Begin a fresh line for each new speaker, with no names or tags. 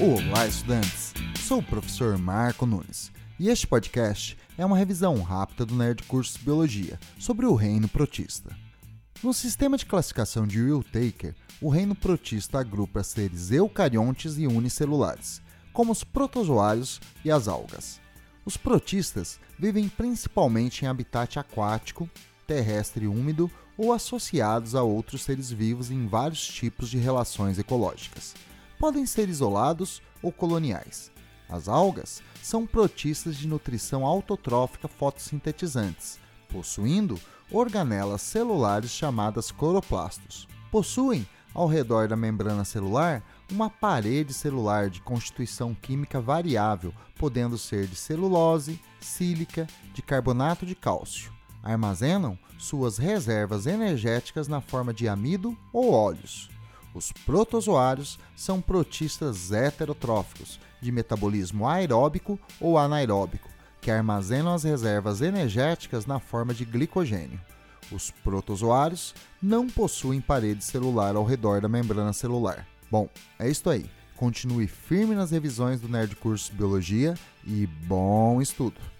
Olá, estudantes! Sou o professor Marco Nunes e este podcast é uma revisão rápida do Nerd Cursos Biologia sobre o reino protista. No sistema de classificação de Will Taker, o reino protista agrupa seres eucariontes e unicelulares, como os protozoários e as algas. Os protistas vivem principalmente em habitat aquático, terrestre úmido ou associados a outros seres vivos em vários tipos de relações ecológicas. Podem ser isolados ou coloniais. As algas são protistas de nutrição autotrófica fotossintetizantes, possuindo organelas celulares chamadas cloroplastos. Possuem, ao redor da membrana celular, uma parede celular de constituição química variável, podendo ser de celulose, sílica, de carbonato de cálcio. Armazenam suas reservas energéticas na forma de amido ou óleos. Os protozoários são protistas heterotróficos, de metabolismo aeróbico ou anaeróbico, que armazenam as reservas energéticas na forma de glicogênio. Os protozoários não possuem parede celular ao redor da membrana celular. Bom, é isso aí. Continue firme nas revisões do Nerd Curso Biologia e bom estudo!